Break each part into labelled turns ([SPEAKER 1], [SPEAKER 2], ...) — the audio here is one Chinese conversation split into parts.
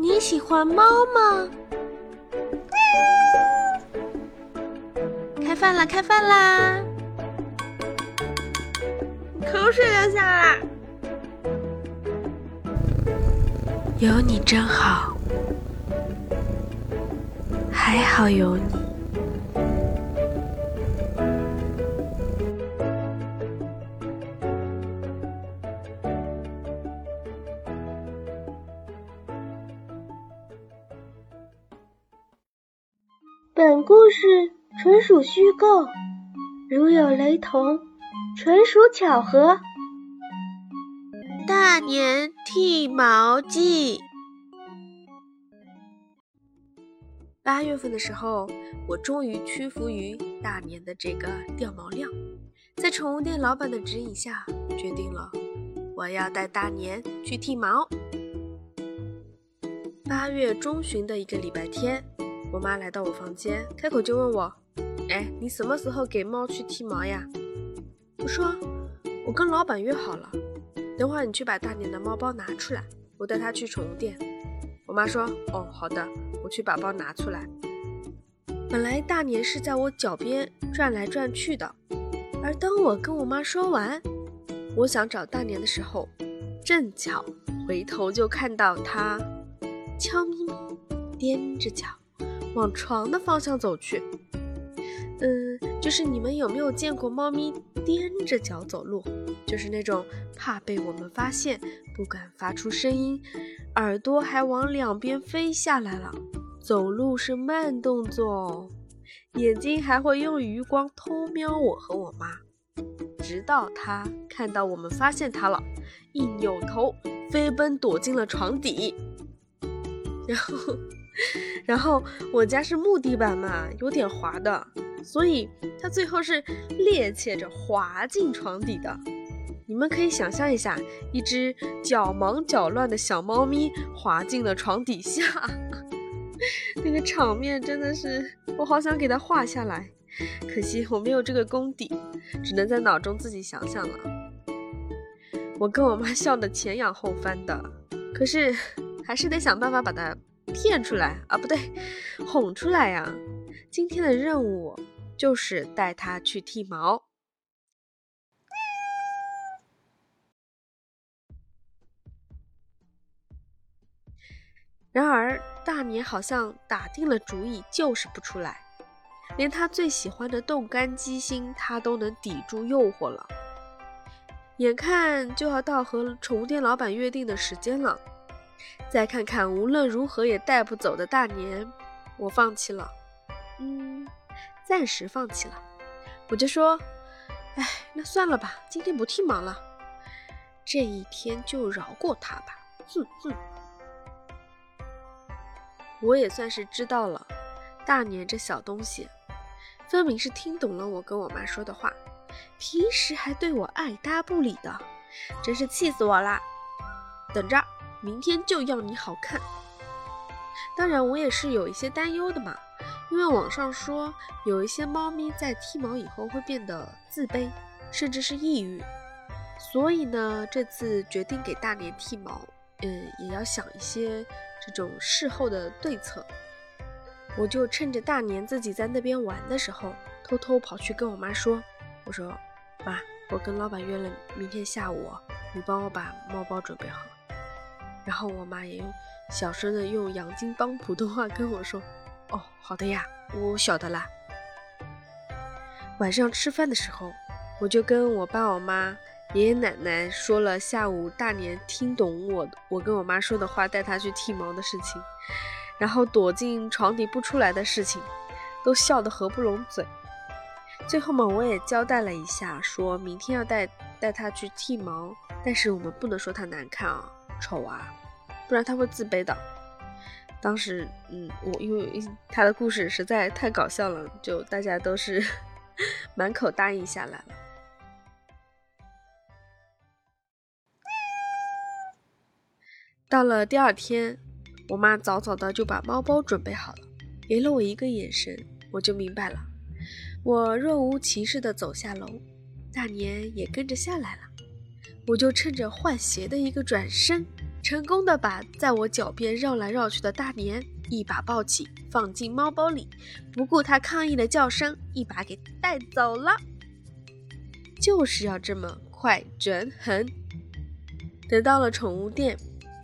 [SPEAKER 1] 你喜欢猫吗？开饭啦！开饭啦！
[SPEAKER 2] 口水流下来。
[SPEAKER 1] 有你真好，还好有你。
[SPEAKER 3] 属虚构，如有雷同，纯属巧合。
[SPEAKER 1] 大年剃毛记。八月份的时候，我终于屈服于大年的这个掉毛量，在宠物店老板的指引下，决定了我要带大年去剃毛。八月中旬的一个礼拜天。我妈来到我房间，开口就问我：“哎，你什么时候给猫去剃毛呀？”我说：“我跟老板约好了，等会儿你去把大年的猫包拿出来，我带它去宠物店。”我妈说：“哦，好的，我去把包拿出来。”本来大年是在我脚边转来转去的，而当我跟我妈说完我想找大年的时候，正巧回头就看到它悄咪咪踮着脚。往床的方向走去。嗯，就是你们有没有见过猫咪踮着脚走路？就是那种怕被我们发现，不敢发出声音，耳朵还往两边飞下来了。走路是慢动作哦，眼睛还会用余光偷瞄我和我妈，直到它看到我们发现它了，一扭头飞奔躲进了床底，然后。然后我家是木地板嘛，有点滑的，所以它最后是趔趄着滑进床底的。你们可以想象一下，一只脚忙脚乱的小猫咪滑进了床底下，那个场面真的是，我好想给它画下来，可惜我没有这个功底，只能在脑中自己想想了。我跟我妈笑得前仰后翻的，可是还是得想办法把它。骗出来啊，不对，哄出来呀！今天的任务就是带它去剃毛。然而大年好像打定了主意，就是不出来，连他最喜欢的冻干鸡心，他都能抵住诱惑了。眼看就要到和宠物店老板约定的时间了。再看看无论如何也带不走的大年，我放弃了，嗯，暂时放弃了。我就说，哎，那算了吧，今天不剃毛了，这一天就饶过他吧。哼哼，我也算是知道了，大年这小东西，分明是听懂了我跟我妈说的话，平时还对我爱搭不理的，真是气死我啦！等着。明天就要你好看。当然，我也是有一些担忧的嘛，因为网上说有一些猫咪在剃毛以后会变得自卑，甚至是抑郁。所以呢，这次决定给大年剃毛，嗯，也要想一些这种事后的对策。我就趁着大年自己在那边玩的时候，偷偷跑去跟我妈说：“我说妈，我跟老板约了明天下午，你帮我把猫包准备好。”然后我妈也用小声的用洋泾浜普通话跟我说：“哦，好的呀，我晓得啦。”晚上吃饭的时候，我就跟我爸、我妈、爷爷奶奶说了下午大年听懂我我跟我妈说的话，带他去剃毛的事情，然后躲进床底不出来的事情，都笑得合不拢嘴。最后嘛，我也交代了一下，说明天要带带他去剃毛，但是我们不能说他难看啊。丑啊，不然他会自卑的。当时，嗯，我因为他的故事实在太搞笑了，就大家都是 满口答应下来了。到了第二天，我妈早早的就把猫包准备好了，给了我一个眼神，我就明白了。我若无其事的走下楼，大年也跟着下来了。我就趁着换鞋的一个转身，成功的把在我脚边绕来绕去的大年一把抱起，放进猫包里，不顾它抗议的叫声，一把给带走了。就是要这么快准狠。等到了宠物店，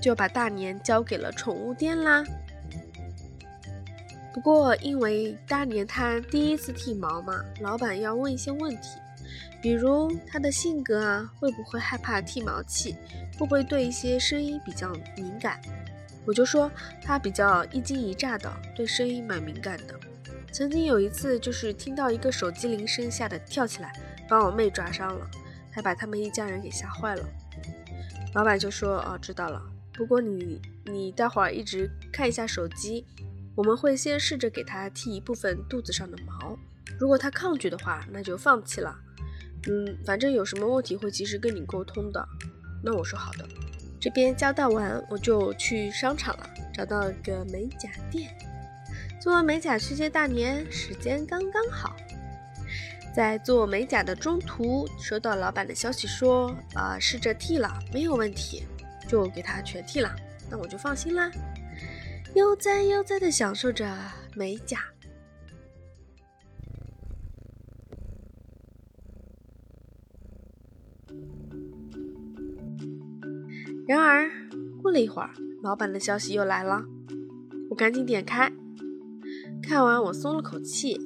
[SPEAKER 1] 就把大年交给了宠物店啦。不过因为大年他第一次剃毛嘛，老板要问一些问题。比如他的性格啊，会不会害怕剃毛器？会不会对一些声音比较敏感？我就说他比较一惊一乍的，对声音蛮敏感的。曾经有一次，就是听到一个手机铃声，吓得跳起来，把我妹抓伤了，还把他们一家人给吓坏了。老板就说：“哦，知道了。不过你你待会儿一直看一下手机，我们会先试着给他剃一部分肚子上的毛。如果他抗拒的话，那就放弃了。”嗯，反正有什么问题会及时跟你沟通的。那我说好的。这边交代完，我就去商场了，找到了个美甲店。做完美甲去接大年，时间刚刚好。在做美甲的中途，收到老板的消息说，啊，试着剃了，没有问题，就给他全剃了。那我就放心啦，悠哉悠哉的享受着美甲。然而，过了一会儿，老板的消息又来了。我赶紧点开，看完我松了口气。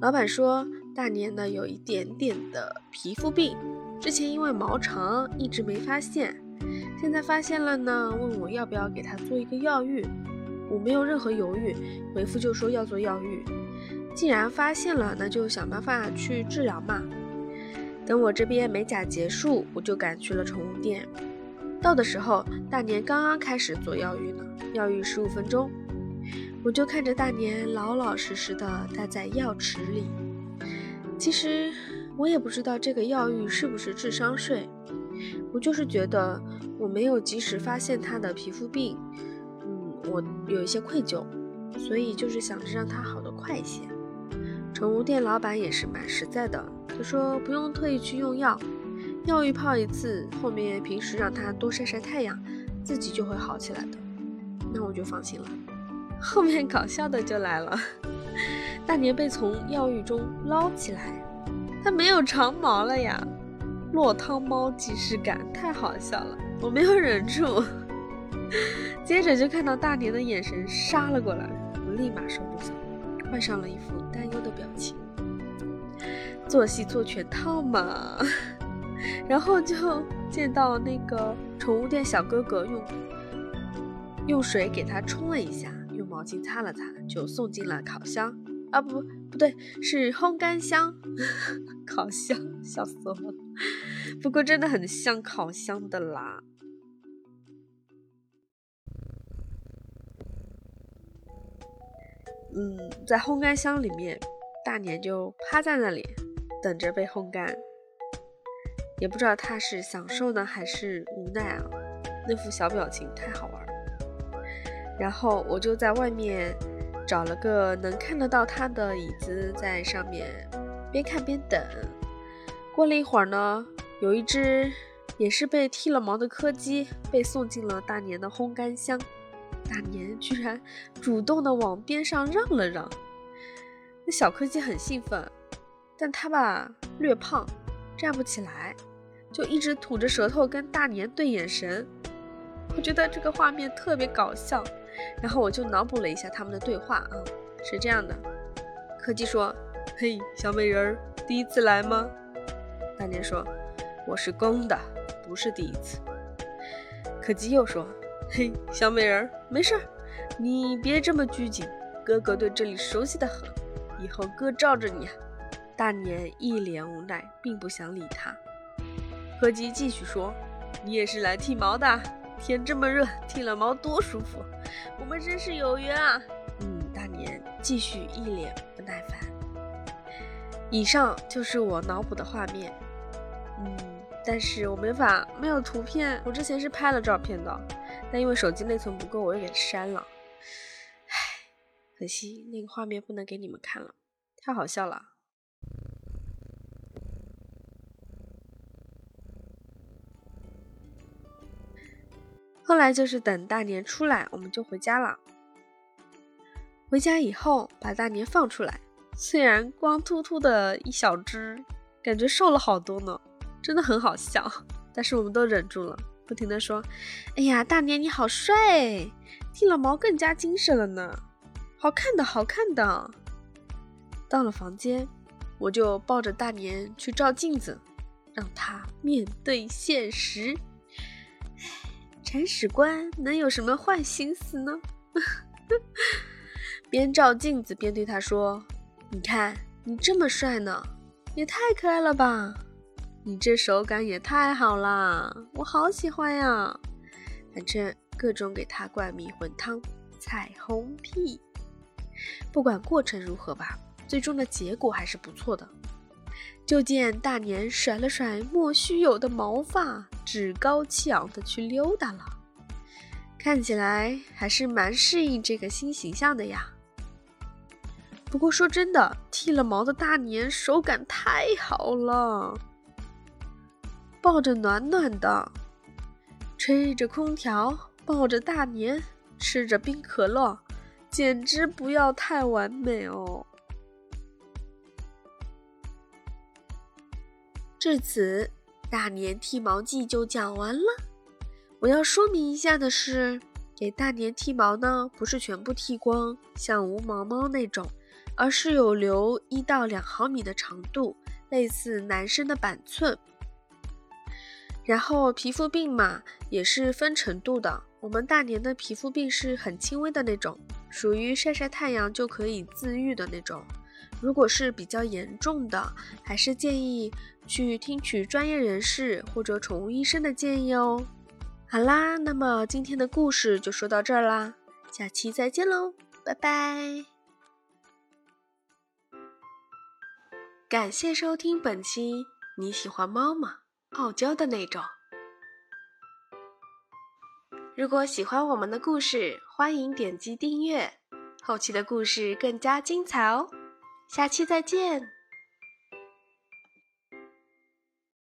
[SPEAKER 1] 老板说，大年呢有一点点的皮肤病，之前因为毛长一直没发现，现在发现了呢，问我要不要给他做一个药浴。我没有任何犹豫，回复就说要做药浴。既然发现了，那就想办法去治疗嘛。等我这边美甲结束，我就赶去了宠物店。到的时候，大年刚刚开始做药浴呢，药浴十五分钟，我就看着大年老老实实的待在药池里。其实我也不知道这个药浴是不是智商税，我就是觉得我没有及时发现他的皮肤病，嗯，我有一些愧疚，所以就是想着让他好的快一些。宠物店老板也是蛮实在的，他说不用特意去用药。药浴泡一次，后面平时让它多晒晒太阳，自己就会好起来的。那我就放心了。后面搞笑的就来了，大年被从药浴中捞起来，它没有长毛了呀！落汤猫即视感太好笑了，我没有忍住。接着就看到大年的眼神杀了过来，我立马收住手，换上了一副担忧的表情。做戏做全套嘛。然后就 见到那个宠物店小哥哥用用水给它冲了一下，用毛巾擦了擦，就送进了烤箱。啊不不对，是烘干箱。烤箱，笑死我了。不过真的很像烤箱的啦。嗯，在烘干箱里面，大年就趴在那里等着被烘干。也不知道他是享受呢还是无奈啊，那副小表情太好玩了。然后我就在外面找了个能看得到他的椅子，在上面边看边等。过了一会儿呢，有一只也是被剃了毛的柯基被送进了大年的烘干箱，大年居然主动的往边上让了让。那小柯基很兴奋，但他吧略胖。站不起来，就一直吐着舌头跟大年对眼神，我觉得这个画面特别搞笑。然后我就脑补了一下他们的对话啊，是这样的：柯基说：“嘿，小美人儿，第一次来吗？”大年说：“我是公的，不是第一次。”柯基又说：“嘿，小美人儿，没事儿，你别这么拘谨，哥哥对这里熟悉的很，以后哥罩着你。”大年一脸无奈，并不想理他。柯基继续说：“你也是来剃毛的？天这么热，剃了毛多舒服。我们真是有缘啊！”嗯，大年继续一脸不耐烦。以上就是我脑补的画面。嗯，但是我没法，没有图片。我之前是拍了照片的，但因为手机内存不够，我又给删了。唉，可惜那个画面不能给你们看了，太好笑了。后来就是等大年出来，我们就回家了。回家以后，把大年放出来，虽然光秃秃的一小只，感觉瘦了好多呢，真的很好笑。但是我们都忍住了，不停的说：“哎呀，大年你好帅，剃了毛更加精神了呢，好看的好看的。”到了房间，我就抱着大年去照镜子，让他面对现实。铲屎官能有什么坏心思呢？边照镜子边对他说：“你看，你这么帅呢，也太可爱了吧！你这手感也太好啦，我好喜欢呀！反正各种给他灌迷魂汤，彩虹屁。不管过程如何吧，最终的结果还是不错的。就见大年甩了甩莫须有的毛发，趾高气昂的去溜达了，看起来还是蛮适应这个新形象的呀。”不过说真的，剃了毛的大年手感太好了，抱着暖暖的，吹着空调，抱着大年，吃着冰可乐，简直不要太完美哦。至此，大年剃毛记就讲完了。我要说明一下的是，给大年剃毛呢，不是全部剃光，像无毛猫那种。而是有留一到两毫米的长度，类似男生的板寸。然后皮肤病嘛，也是分程度的。我们大年的皮肤病是很轻微的那种，属于晒晒太阳就可以自愈的那种。如果是比较严重的，还是建议去听取专业人士或者宠物医生的建议哦。好啦，那么今天的故事就说到这儿啦，下期再见喽，拜拜。感谢收听本期。你喜欢猫吗？傲娇的那种。如果喜欢我们的故事，欢迎点击订阅，后期的故事更加精彩哦。下期再见。